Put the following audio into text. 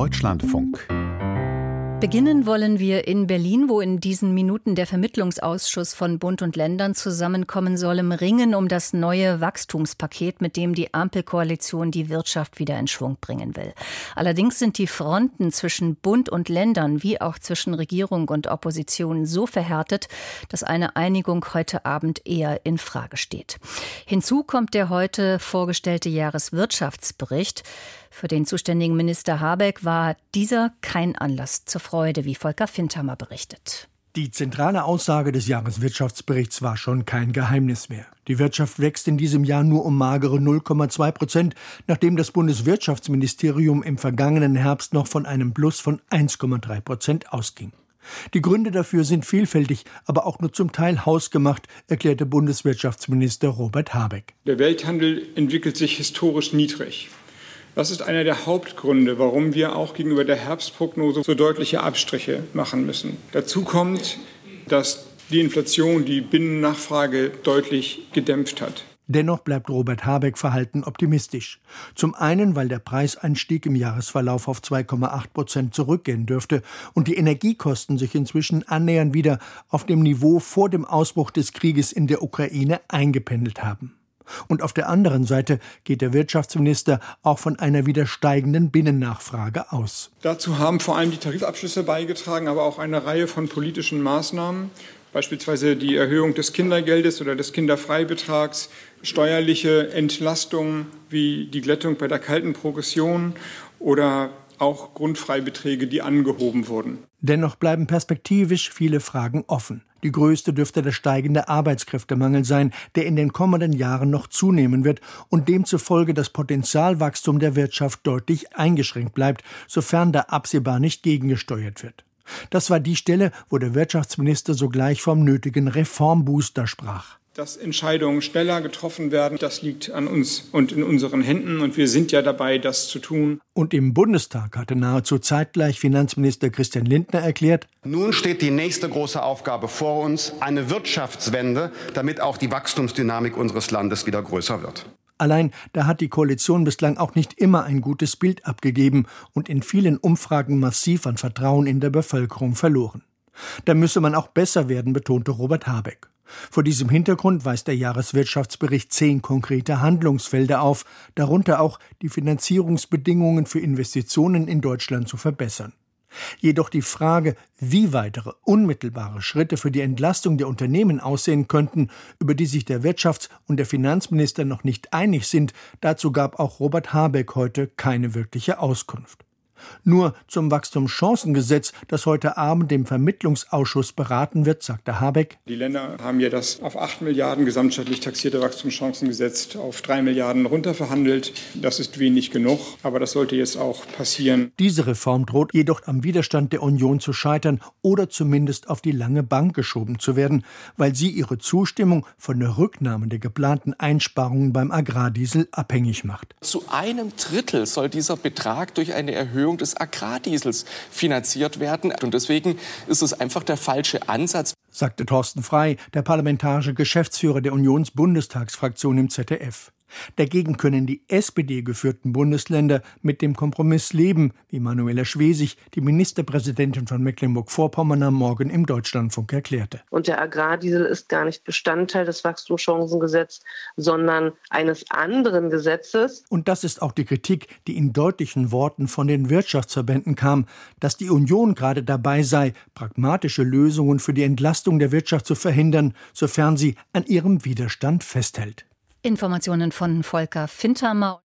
Deutschlandfunk. Beginnen wollen wir in Berlin, wo in diesen Minuten der Vermittlungsausschuss von Bund und Ländern zusammenkommen soll, im Ringen um das neue Wachstumspaket, mit dem die Ampelkoalition die Wirtschaft wieder in Schwung bringen will. Allerdings sind die Fronten zwischen Bund und Ländern wie auch zwischen Regierung und Opposition so verhärtet, dass eine Einigung heute Abend eher in Frage steht. Hinzu kommt der heute vorgestellte Jahreswirtschaftsbericht. Für den zuständigen Minister Habeck war dieser kein Anlass zur Freude, wie Volker Findhammer berichtet. Die zentrale Aussage des Jahreswirtschaftsberichts war schon kein Geheimnis mehr. Die Wirtschaft wächst in diesem Jahr nur um magere 0,2 Prozent, nachdem das Bundeswirtschaftsministerium im vergangenen Herbst noch von einem Plus von 1,3 Prozent ausging. Die Gründe dafür sind vielfältig, aber auch nur zum Teil hausgemacht, erklärte Bundeswirtschaftsminister Robert Habeck. Der Welthandel entwickelt sich historisch niedrig. Das ist einer der Hauptgründe, warum wir auch gegenüber der Herbstprognose so deutliche Abstriche machen müssen. Dazu kommt, dass die Inflation die Binnennachfrage deutlich gedämpft hat. Dennoch bleibt Robert Habeck verhalten optimistisch. Zum einen, weil der Preiseinstieg im Jahresverlauf auf 2,8 Prozent zurückgehen dürfte und die Energiekosten sich inzwischen annähernd wieder auf dem Niveau vor dem Ausbruch des Krieges in der Ukraine eingependelt haben. Und auf der anderen Seite geht der Wirtschaftsminister auch von einer wieder steigenden Binnennachfrage aus. Dazu haben vor allem die Tarifabschlüsse beigetragen, aber auch eine Reihe von politischen Maßnahmen, beispielsweise die Erhöhung des Kindergeldes oder des Kinderfreibetrags, steuerliche Entlastungen wie die Glättung bei der kalten Progression oder auch Grundfreibeträge, die angehoben wurden. Dennoch bleiben perspektivisch viele Fragen offen. Die größte dürfte der steigende Arbeitskräftemangel sein, der in den kommenden Jahren noch zunehmen wird und demzufolge das Potenzialwachstum der Wirtschaft deutlich eingeschränkt bleibt, sofern da absehbar nicht gegengesteuert wird. Das war die Stelle, wo der Wirtschaftsminister sogleich vom nötigen Reformbooster sprach dass Entscheidungen schneller getroffen werden. Das liegt an uns und in unseren Händen und wir sind ja dabei, das zu tun. Und im Bundestag hatte nahezu zeitgleich Finanzminister Christian Lindner erklärt, nun steht die nächste große Aufgabe vor uns, eine Wirtschaftswende, damit auch die Wachstumsdynamik unseres Landes wieder größer wird. Allein da hat die Koalition bislang auch nicht immer ein gutes Bild abgegeben und in vielen Umfragen massiv an Vertrauen in der Bevölkerung verloren. Da müsse man auch besser werden, betonte Robert Habeck. Vor diesem Hintergrund weist der Jahreswirtschaftsbericht zehn konkrete Handlungsfelder auf, darunter auch die Finanzierungsbedingungen für Investitionen in Deutschland zu verbessern. Jedoch die Frage, wie weitere unmittelbare Schritte für die Entlastung der Unternehmen aussehen könnten, über die sich der Wirtschafts- und der Finanzminister noch nicht einig sind, dazu gab auch Robert Habeck heute keine wirkliche Auskunft. Nur zum Wachstumschancengesetz, das heute Abend im Vermittlungsausschuss beraten wird, sagte Habeck. Die Länder haben ja das auf 8 Milliarden gesamtstaatlich taxierte Wachstumschancengesetz auf 3 Milliarden runterverhandelt. Das ist wenig genug, aber das sollte jetzt auch passieren. Diese Reform droht jedoch am Widerstand der Union zu scheitern oder zumindest auf die lange Bank geschoben zu werden, weil sie ihre Zustimmung von der Rücknahme der geplanten Einsparungen beim Agrardiesel abhängig macht. Zu einem Drittel soll dieser Betrag durch eine Erhöhung Erhöhung des Agrardiesels finanziert werden. Und deswegen ist es einfach der falsche Ansatz. Sagte Thorsten Frei, der parlamentarische Geschäftsführer der Unionsbundestagsfraktion im ZDF. Dagegen können die SPD-geführten Bundesländer mit dem Kompromiss leben, wie Manuela Schwesig, die Ministerpräsidentin von Mecklenburg-Vorpommern am Morgen im Deutschlandfunk erklärte. Und der Agrardiesel ist gar nicht Bestandteil des Wachstumschancengesetzes, sondern eines anderen Gesetzes. Und das ist auch die Kritik, die in deutlichen Worten von den Wirtschaftsverbänden kam, dass die Union gerade dabei sei, pragmatische Lösungen für die Entlastung der Wirtschaft zu verhindern, sofern sie an ihrem Widerstand festhält. Informationen von Volker Fintermer.